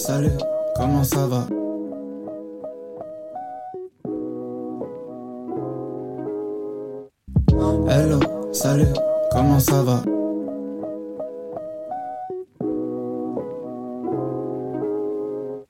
Salut, comment ça va? Hello, salut, comment ça va?